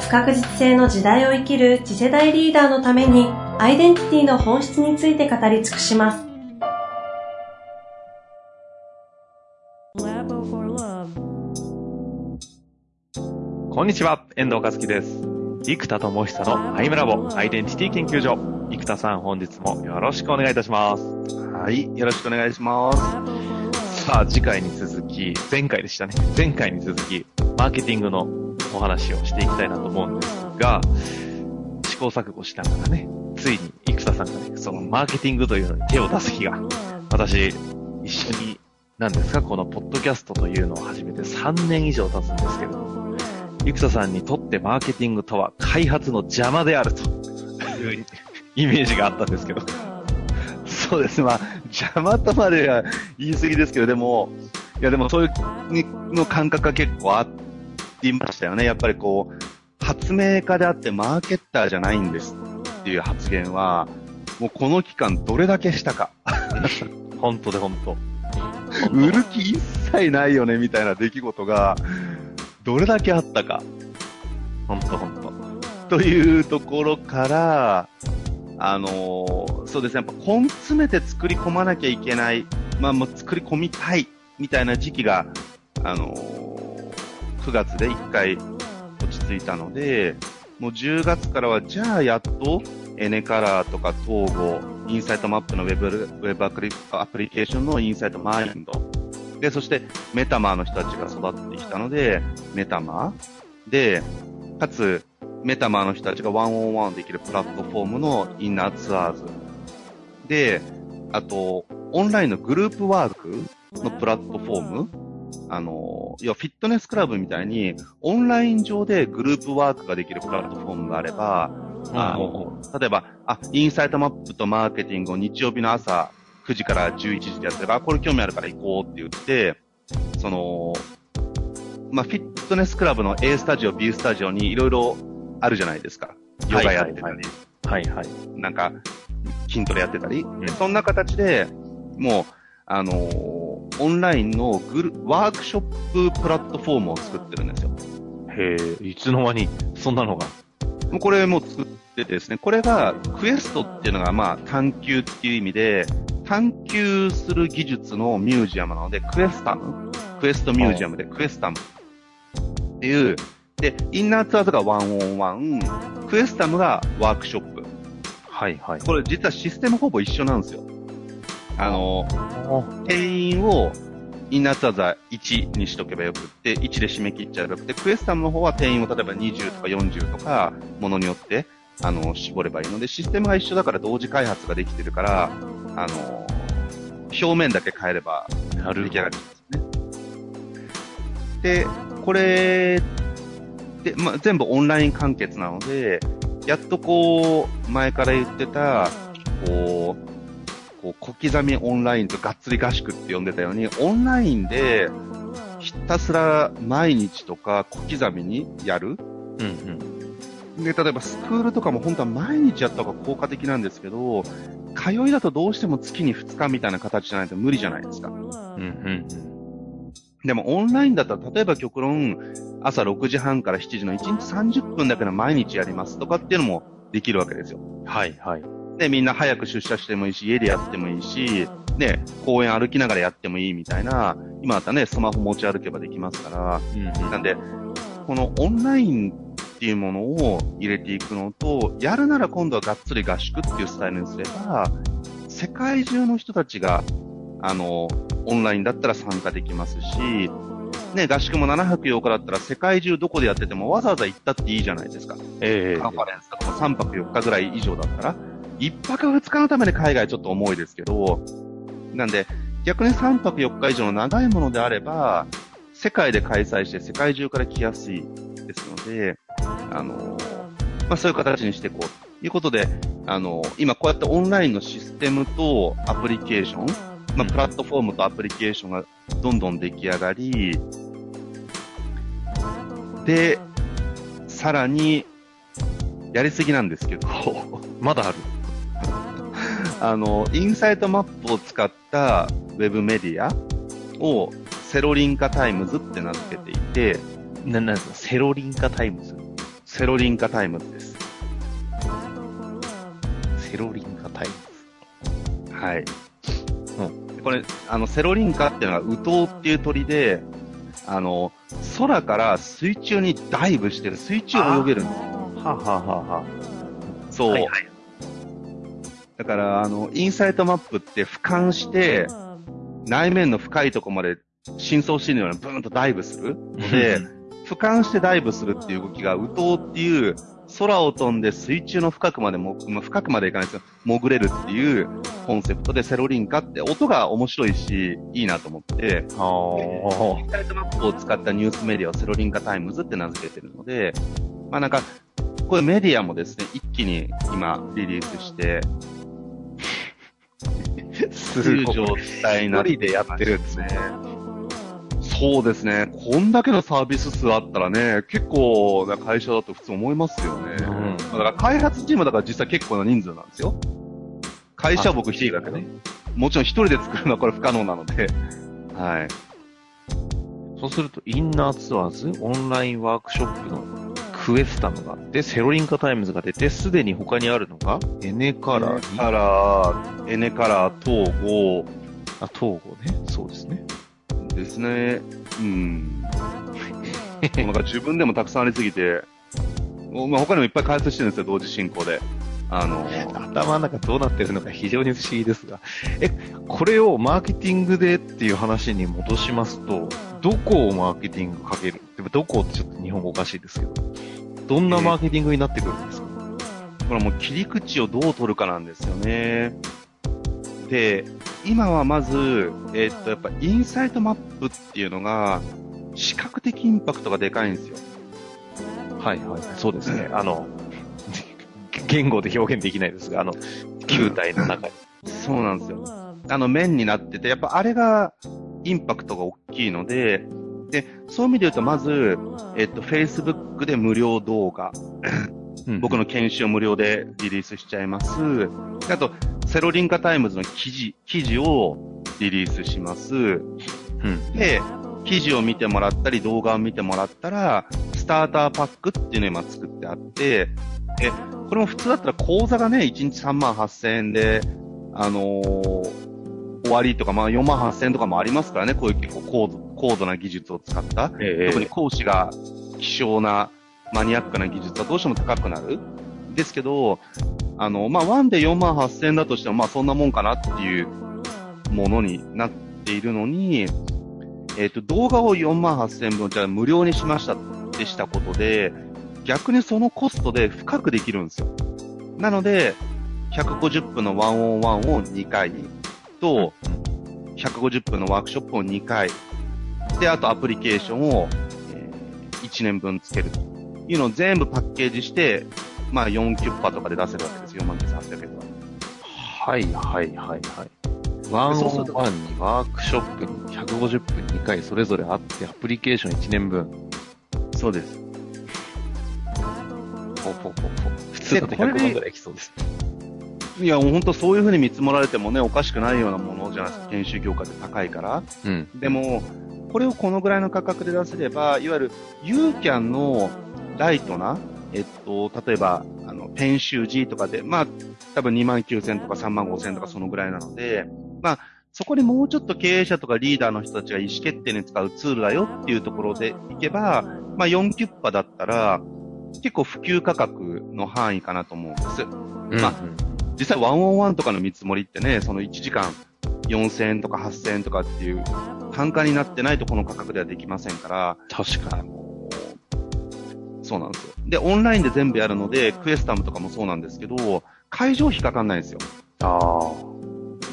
不確実性の時代を生きる次世代リーダーのためにアイデンティティの本質について語り尽くします。こんにちは、遠藤和樹です。生田智久のアイムラボアイデンティティ研究所。生田さん、本日もよろしくお願いいたします。はい、よろしくお願いします。さあ、次回に続き、前回でしたね。前回に続き、マーケティングのお話をしていきたいなと思うんですが、試行錯誤しながらね、ついに生田さんがね、そのマーケティングというのに手を出す日が、私、一緒に、何ですか、このポッドキャストというのを始めて3年以上経つんですけれど、生田さんにとってマーケティングとは開発の邪魔であるという イメージがあったんですけど。そうです。まあ、邪魔とまでは言い過ぎですけど、でも、いやでもそういうの感覚が結構あって、言いましたよね。やっぱりこう、発明家であってマーケッターじゃないんですっていう発言は、もうこの期間どれだけしたか。本当で本当。売る気一切ないよねみたいな出来事が、どれだけあったか。本当本当。というところから、あのー、そうですね、やっぱ根詰めて作り込まなきゃいけない、まあもう作り込みたいみたいな時期が、あのー9月で1回落ち着いたので、もう10月からは、じゃあやっと、エネカラーとか統合、インサイトマップのウェブウェブアプリアプリケーションのインサイトマインド。で、そしてメタマーの人たちが育ってきたので、メタマー。で、かつ、メタマーの人たちがワンオンワンできるプラットフォームのインナーツアーズ。で、あと、オンラインのグループワークのプラットフォームあの、要はフィットネスクラブみたいに、オンライン上でグループワークができるプラットフォームがあれば、あの、例えば、あ、インサイトマップとマーケティングを日曜日の朝9時から11時でやってれば、これ興味あるから行こうって言って、その、まあ、フィットネスクラブの A スタジオ、B スタジオにいろいろあるじゃないですか。ヨガやってたり。はいはい。なんか、筋トレやってたり。うん、そんな形で、もう、あのーオンラインのグループワークショッププラットフォームを作ってるんですよ。へえ、いつの間にそんなのが。もうこれも作っててですね、これがクエストっていうのがまあ探求っていう意味で、探求する技術のミュージアムなので、クエスタム、クエストミュージアムでクエスタムっていう、で、インナーツアーズがワンオンワン、クエスタムがワークショップ。はいはい。これ実はシステムほぼ一緒なんですよ。あの、定員をインナーツアーズは1にしとけばよくって、1で締め切っちゃえばよくて、クエスタムの方は定員を例えば20とか40とか、ものによって、あの、絞ればいいので、システムが一緒だから同時開発ができてるから、あの、表面だけ変えれば出来上がるんですね。で、これで、まあ、全部オンライン完結なので、やっとこう、前から言ってた、こう、こう、小刻みオンラインとがっつり合宿って呼んでたように、オンラインで、ひたすら毎日とか小刻みにやる。うんうん。で、例えばスクールとかも本当は毎日やった方が効果的なんですけど、通いだとどうしても月に2日みたいな形じゃないと無理じゃないですか。うんうん。でもオンラインだったら、例えば極論、朝6時半から7時の1日30分だけの毎日やりますとかっていうのもできるわけですよ。はいはい。ね、みんな早く出社してもいいし、家でやってもいいし、ね、公園歩きながらやってもいいみたいな、今だったらね、スマホ持ち歩けばできますから、うんうん、なんで、このオンラインっていうものを入れていくのと、やるなら今度はがっつり合宿っていうスタイルにすれば、世界中の人たちが、あの、オンラインだったら参加できますし、ね、合宿も7泊8日だったら世界中どこでやっててもわざわざ行ったっていいじゃないですか。ええー、カンファレンスとかも3泊4日ぐらい以上だったら。一泊二日のために海外ちょっと重いですけど、なんで、逆に3泊4日以上の長いものであれば、世界で開催して世界中から来やすいですので、あのまあそういう形にしていこうということで、あの、今こうやってオンラインのシステムとアプリケーション、まあプラットフォームとアプリケーションがどんどん出来上がり、で、さらに、やりすぎなんですけど、まだある。あの、インサイトマップを使ったウェブメディアをセロリンカタイムズって名付けていて、な、なんですか？セロリンカタイムズ？セロリンカタイムズです。セロリンカタイムはい。でこれ、あの、セロリンカっていうのは、ウトウっていう鳥で、あの、空から水中にダイブしてる、水中を泳げるんですよ。ズ。はあ、はあはあはそう。はいはいだから、あの、インサイトマップって俯瞰して、内面の深いところまで深層心理のようにブーンとダイブするので、俯瞰してダイブするっていう動きが、ウトウっていう、空を飛んで水中の深くまでも、まあ深くまでいかないですよ。潜れるっていうコンセプトでセロリンカって音が面白いし、いいなと思って、はインサイトマップを使ったニュースメディアをセロリンカタイムズって名付けてるので、まあなんか、こういうメディアもですね、一気に今リリースして、あ。すごい。一人でやってるんですね。そうですね。こんだけのサービス数あったらね、結構な会社だと普通思いますよね。うんだから開発チームだから実際結構な人数なんですよ。会社は僕一人だけどね。もちろん一人で作るのはこれ不可能なので。はい。そうすると、インナーツアーズ、オンラインワークショップのクエスタムがあって、セロリンカタイムズが出て、すでに他にあるのが、エネカラーに、カラー、エネカラー、統合あ、統合ね。そうですね。ですね。うん。なんか自分でもたくさんありすぎて、まあ他にもいっぱい開発してるんですよ、同時進行で。あの、頭の中どうなってるのか非常に不思議ですが。え、これをマーケティングでっていう話に戻しますと、どこをマーケティングかける？でもどこってちょっと日本語おかしいですけど、どんなマーケティングになってくるんですか、これはもう切り口をどう取るかなんですよね。で、今はまず、えっと、やっぱインサイトマップっていうのが、視覚的インパクトがでかいんですよ。はいはい。そうですね。あの、言語で表現できないですが、あの、球体の中に。そうなんですよ。あの面になってて、やっぱあれがインパクトが大きいので、で、そういう意味で言うと、まず、えっと、Facebook で無料動画、僕の研修を無料でリリースしちゃいます。であと、セロリンカタイムズの記事、記事をリリースします。うん。で、記事を見てもらったり、動画を見てもらったら、スターターパックっていうのを今作ってあって、で、これも普通だったら講座がね、1日3万8000円で、あのー終わりとか、まあ4万8000円とかもありますからね、こういう結構高度な技術を使った。え特に講師が希少なマニアックな技術はどうしても高くなる。ですけど、あの、まあ、1で4万8000円だとしても、まあ、そんなもんかなっていうものになっているのに、えっ、と、動画を4万8000円分、じゃあ無料にしましたってしたことで、逆にそのコストで深くできるんですよ。なので、150分のワンオンワンを2回と、150分のワークショップを2回。で、あとアプリケーションを、え1年分つけるというのを全部パッケージして、まあ4キュッパとかで出せるわけですよ。4万9800円とか。はいはいはいはい。ワンオンワンにワークショップに150分2回それぞれあって、アプリケーション1年分。そうです。ポポポポ。普通だと100万ぐらいいきそうです。いや、もう本当そういう風に見積もられてもね、おかしくないようなものじゃないですか。研修業界で高いから。うん。でも、これをこのぐらいの価格で出せれば、いわゆる UCAN のライトな、えっと、例えば、あの、ペン習字とかで、まあ、多分2万9000とか3万5000とかそのぐらいなので、まあ、そこでもうちょっと経営者とかリーダーの人たちが意思決定に使うツールだよっていうところでいけば、まあ4キュッパだったら、結構普及価格の範囲かなと思うんです。まあ実際ワンオンワンとかの見積もりってね、その1時間4000円とか8000円とかっていう単価になってないとこの価格ではできませんから、確かに。そうなんですよ。で、オンラインで全部やるので、クエスタムとかもそうなんですけど、会場費かかんないんですよ。あ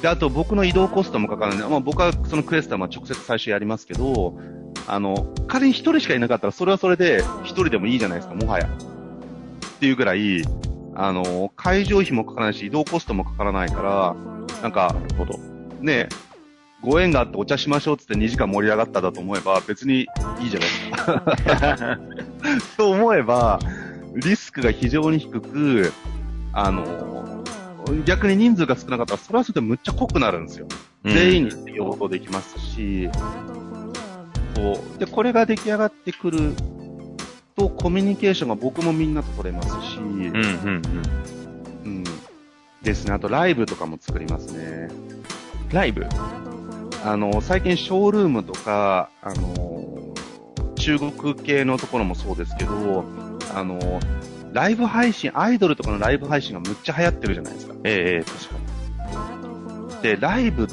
で、あと僕の移動コストもかからない。まあ僕はそのクエスタムは直接最初やりますけど、あの、仮に一人しかいなかったらそれはそれで一人でもいいじゃないですか、もはや。っていうぐらい、あの、会場費もかからないし、移動コストもかからないから、なんか、なるほど。ね、ご縁があってお茶しましょうっつって2時間盛り上がっただと思えば、別にいいじゃないですか。と思えば、リスクが非常に低く、あの、逆に人数が少なかったら、それはそれでむっちゃ濃くなるんですよ。全員に応答できますし、そう。で、これが出来上がってくると、コミュニケーションが僕もみんなと取れますし、うん、うん、うん。うんですね。あと、ライブとかも作りますね。ライブ？あの、最近ショールームとか、あの、中国系のところもそうですけど、あの、ライブ配信、アイドルとかのライブ配信がむっちゃ流行ってるじゃないですか。ええ確かで、ライブっ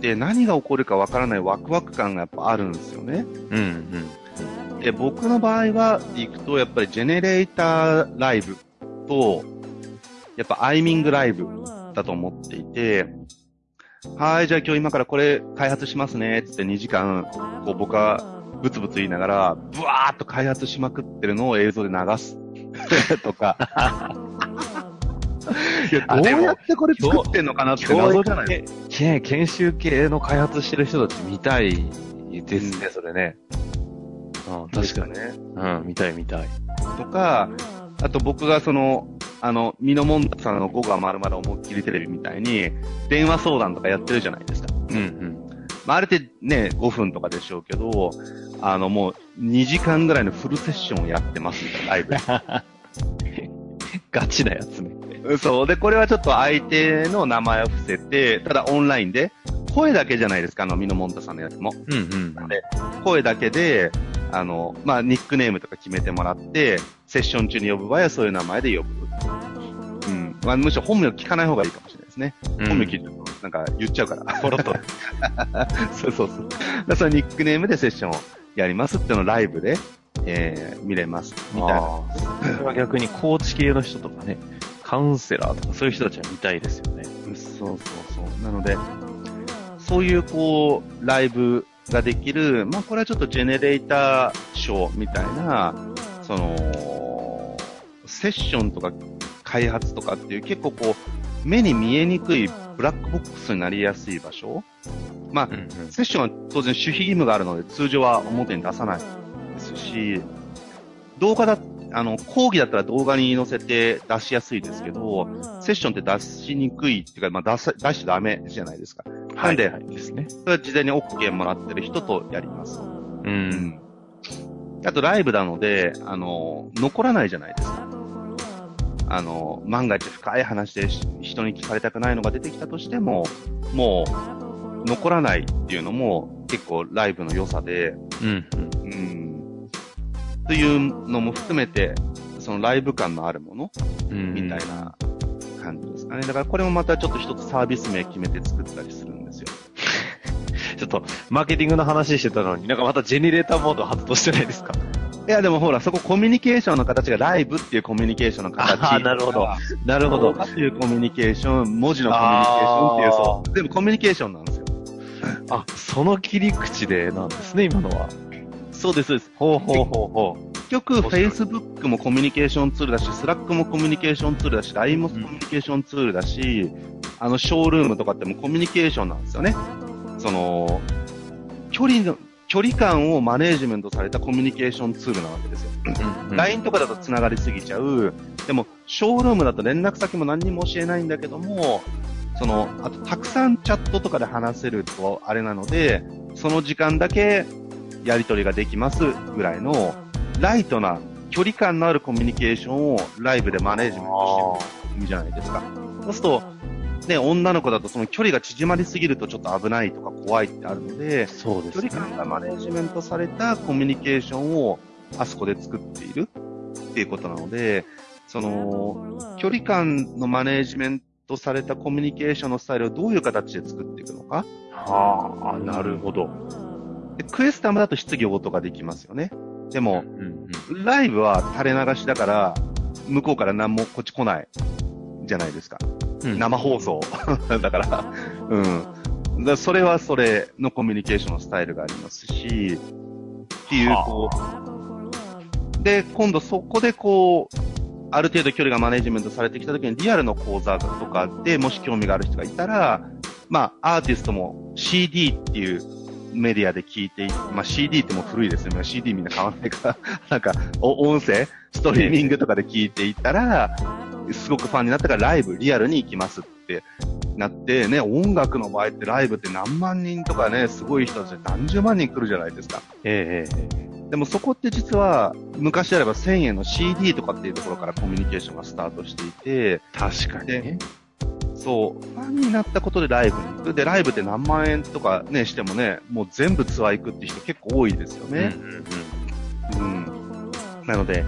て何が起こるかわからないワクワク感がやっぱあるんですよね。に。うん、うん。で、僕の場合は、行くと、やっぱりジェネレーターライブと、やっぱアイミングライブだと思っていて、はい、じゃあ今日今からこれ開発しますね、つって2時間、こう僕はブツブツ言いながら、ブワーっと開発しまくってるのを映像で流す。とか。いや、どうやってこれ作ってんのかなって謎じゃない研修系の開発してる人たち見たいですね、それね。うん、確かに。ね。うん、見たい見たい。とか、あと僕がその、あの、ミノモンタさんの5がまるまる思いっきりテレビみたいに、電話相談とかやってるじゃないですか。うん、うん。まあ、あれってね、5分とかでしょうけど、あの、もう2時間ぐらいのフルセッションをやってますみたいな、ライブ。ガチなやつね。そう。で、これはちょっと相手の名前を伏せて、ただオンラインで、声だけじゃないですか、あの、ミノモンタさんのやつも。うん、うん。で声だけで、あの、まあ、ニックネームとか決めてもらって、セッション中に呼ぶ場合はそういう名前で呼ぶ。うん。まあ、むしろ本名聞かない方がいいかもしれないですね。うん本名聞いてると、なんか言っちゃうから。ポロッと。そうそうそう。だそのニックネームでセッションをやりますっていうのをライブで、えー、見れます。みたいな。それは逆にコーチ系の人とかね、カウンセラーとかそういう人たちは見たいですよね。そうそうそう。なので、そういうこう、ライブができる、まあこれはちょっとジェネレーターショーみたいな、その、セッションとか開発とかっていう結構こう、目に見えにくいブラックボックスになりやすい場所。まあ、うん、うん。セッションは当然守秘義務があるので通常は表に出さないですし、動画だ、あの、講義だったら動画に載せて出しやすいですけど、セッションって出しにくいっていうか、まあ出さ、出しちゃダメじゃないですか。なんで、はいですね。それは事前に OK もらってる人とやります。う。。うんあとライブなので、あの、残らないじゃないですか。あの、万が一深い話でし人に聞かれたくないのが出てきたとしても、もう、残らないっていうのも結構ライブの良さで。うん。というのも含めて、そのライブ感のあるものうんみたいな感じですかね。だからこれもまたちょっと一つサービス名決めて作ったりするんですよ。ちょっと、マーケティングの話してたのに、なんかまたジェネレーターモード発動してないですか？いやでもほら、そこコミュニケーションの形がライブっていうコミュニケーションの形。あーなるほど。なるほど。っていうコミュニケーション、文字のコミュニケーションっていう、そう。全部コミュニケーションなんですよ。あ、その切り口でなんですね、今のは。そうです、そうです。ほうほうほうほ結局、Facebook もコミュニケーションツールだし、Slack もコミュニケーションツールだし、LINE もコミュニケーションツールだし、あの、ショールームとかってもコミュニケーションなんですよね。その、距離の、距離感をマネージメントされたコミュニケーションツールなわけですよ。う。うん LINE とかだと繋がりすぎちゃう。でも、ショールームだと連絡先も何にも教えないんだけども、その、あと、たくさんチャットとかで話せると、あれなので、その時間だけやり取りができますぐらいの、ライトな距離感のあるコミュニケーションをライブでマネージメントしてるじゃないですか。そうすると、ね、女の子だとその距離が縮まりすぎるとちょっと危ないとか怖いってあるので、そうですね距離。感がマネージメントされたコミュニケーションをあそこで作っているっていうことなので、その、距離感のマネージメントされたコミュニケーションのスタイルをどういう形で作っていくのか。はあ、なるほど。でクエスタムだと質疑応答ができますよね。でも、うんうん。ライブは垂れ流しだから、向こうから何もこっち来ないじゃないですか。うん生放送。だから、うん。だそれはそれのコミュニケーションのスタイルがありますし、っていう、こう、で、今度そこでこう、ある程度距離がマネジメントされてきた時にリアルの講座とかでもし興味がある人がいたら、まあ、アーティストも CD っていうメディアで聞いていまあ CD ってもう古いですよね。CD みんな買わないから、なんか、お音声、ストリーミングとかで聞いていたら、すごくファンになったからライブ、リアルに行きますってなってね、音楽の場合ってライブって何万人とかね、すごい人たちで何十万人来るじゃないですか。ええええでもそこって実は、昔であれば1000円の CD とかっていうところからコミュニケーションがスタートしていて、確かにね。そう、ファンになったことでライブに行く。で、ライブって何万円とかね、してもね、もう全部ツアー行くって人結構多いですよね。うんうんうん。なので、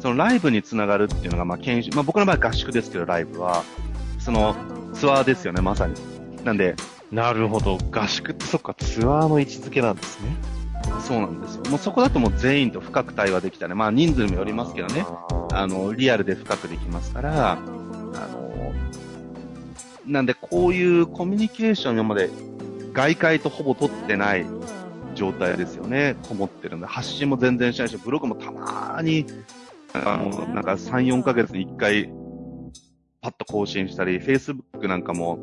そのライブにつながるっていうのが、まあ研修、まあ僕の場合合宿ですけど、ライブは、そのツアーですよね、まさに。なんで、うん。なるほど。合宿ってそっか、ツアーの位置づけなんですね。そうなんですよ。もうそこだともう全員と深く対話できたね。まあ人数にもよりますけどね。あの、リアルで深くできますから、なんでこういうコミュニケーション今まで外界とほぼ取ってない状態ですよね。こもってるんで、発信も全然しないし、ブログもたまーに、あの、なんか3、4ヶ月に1回、パッと更新したり、Facebook なんかも、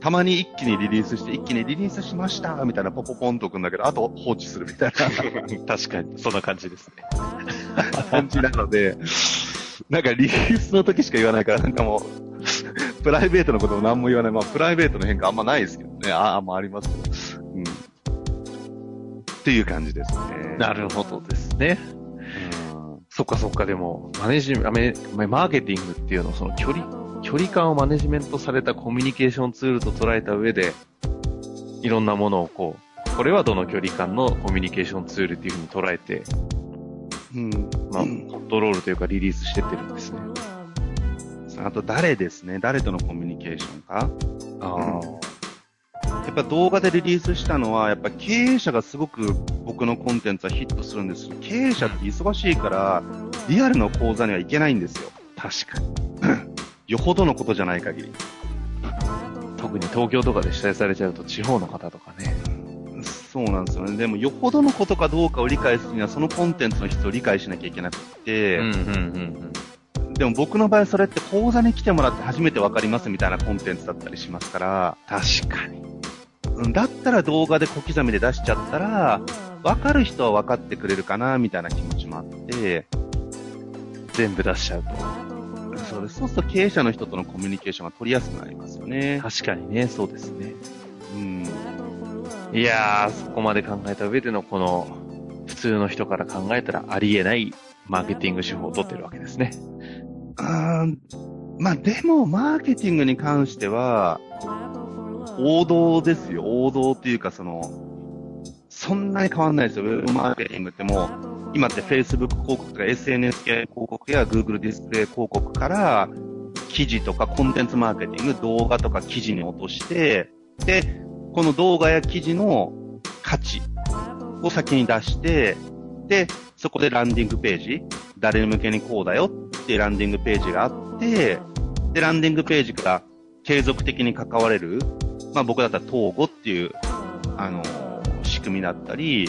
たまに一気にリリースして、一気にリリースしましたみたいなポポポンとくんだけど、あと放置するみたいな。確かに、そんな感じですね。感じなので、なんかリリースの時しか言わないから、なんかもう、プライベートのことも何も言わない。まあ、プライベートの変化あんまないですけどね。あ、あんまありますけど。うん。っていう感じですね。なるほどですね。うんそっかそっか、でも、マネジメ、メマーケティングっていうのを、その距離、距離感をマネジメントされたコミュニケーションツールと捉えた上で、いろんなものをこう、これはどの距離感のコミュニケーションツールっていうふうに捉えて、うん。まあ、うんコントロールというかリリースしてってるんですね。あと誰ですね。誰とのコミュニケーションか。あやっぱ動画でリリースしたのは、やっぱ経営者がすごく僕のコンテンツはヒットするんですけど経営者って忙しいから、リアルの講座には行けないんですよ。確かに。よほどのことじゃない限り。特に東京とかで主催されちゃうと地方の方とかね。そうなんですよね。でも、よほどのことかどうかを理解するには、そのコンテンツの質を理解しなきゃいけなくて、うんうんうんでも僕の場合、それって講座に来てもらって初めてわかりますみたいなコンテンツだったりしますから、確かに。うんだったら動画で小刻みで出しちゃったら、わかる人は分かってくれるかな、みたいな気持ちもあって、全部出しちゃうと。そうです。そうすると経営者の人とのコミュニケーションが取りやすくなりますよね。確かにね、そうですね。うん。いやー、そこまで考えた上でのこの、普通の人から考えたらありえないマーケティング手法を取ってるわけですね。あまあでも、マーケティングに関しては、王道ですよ。王道っていうか、その、そんなに変わんないですよ。ウェブマーケティングってもう、今って Facebook 広告とか SNS 系広告や Google ディスプレイ広告から、記事とかコンテンツマーケティング、動画とか記事に落として、で、この動画や記事の価値を先に出して、で、そこでランディングページ、誰向けにこうだよってランディングページがあって、で、ランディングページから継続的に関われる、まあ僕だったら統合っていう、あの仕組みだったり、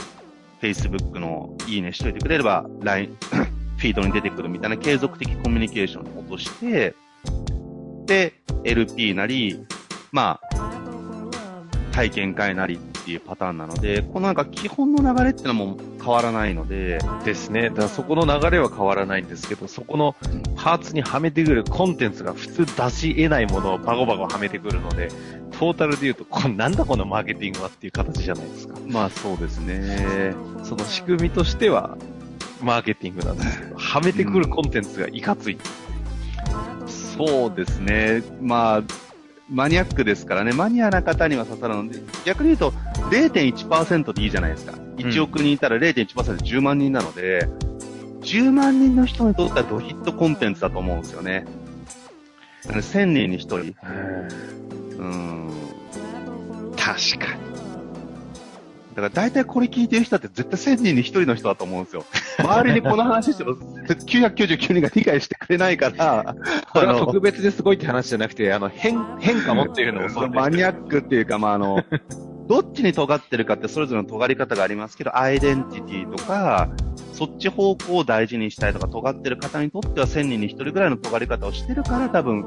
Facebook のいいねしといてくれれば、LINE、フィードに出てくるみたいな継続的コミュニケーションに落として、で、LP なり、まあ、体験会なりっていうパターンなので、このなんか基本の流れっていうのも変わらないので、ですね。だからそこの流れは変わらないんですけど、そこのパーツにはめてくるコンテンツが普通出し得ないものをバゴバゴはめてくるので、トータルで言うと、こなんだこのマーケティングはっていう形じゃないですか。まあそうですね。その仕組みとしては、マーケティングなんですけど、はめてくるコンテンツがいかつい。そうですね。まあ、マニアックですからね、マニアな方には刺さるので、逆に言うと0.1%でいいじゃないですか。1億人いたら0.1%で10万人なので、10万人の人にとってはドヒットコンテンツだと思うんですよね。だから1000人に1人。うん。確かに。だから大体これ聞いてる人って絶対1000人に1人の人だと思うんですよ。周りにこの話しても999人が理解してくれないから、これは特別ですごいって話じゃなくて、あの、変、変かもっていうのをマニアックっていうか、まあ、あの、どっちに尖ってるかってそれぞれの尖り方がありますけど、アイデンティティとか、そっち方向を大事にしたいとか、尖ってる方にとっては1000人に1人ぐらいの尖り方をしてるから多分、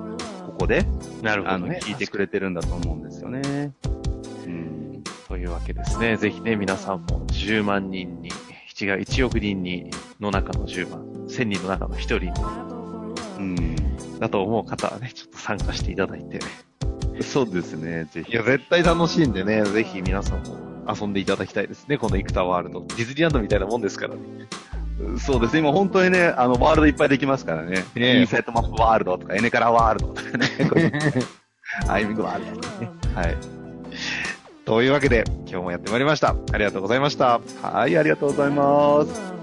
ここで、なるほどね。あの、聞いてくれてるんだと思うんですよね。うん。というわけですね。ぜひね、皆さんも10万人に、違う、1億人に、の中の10万、1000人の中の1人に、うん。だと思う方はね、ちょっと参加していただいて。そうですね、ぜひ。いや、絶対楽しいんでね、ぜひ皆さんも遊んでいただきたいですね、このイクタワールド。ディズニーランドみたいなもんですからね。そうですね、今本当にね、あの、ワールドいっぱいできますからね。ねインサイトマップワールドとか、エネカラワールドとかね。こういうアイミングワールドとかね。はい。というわけで、今日もやってまいりました。ありがとうございました。はい、ありがとうございます。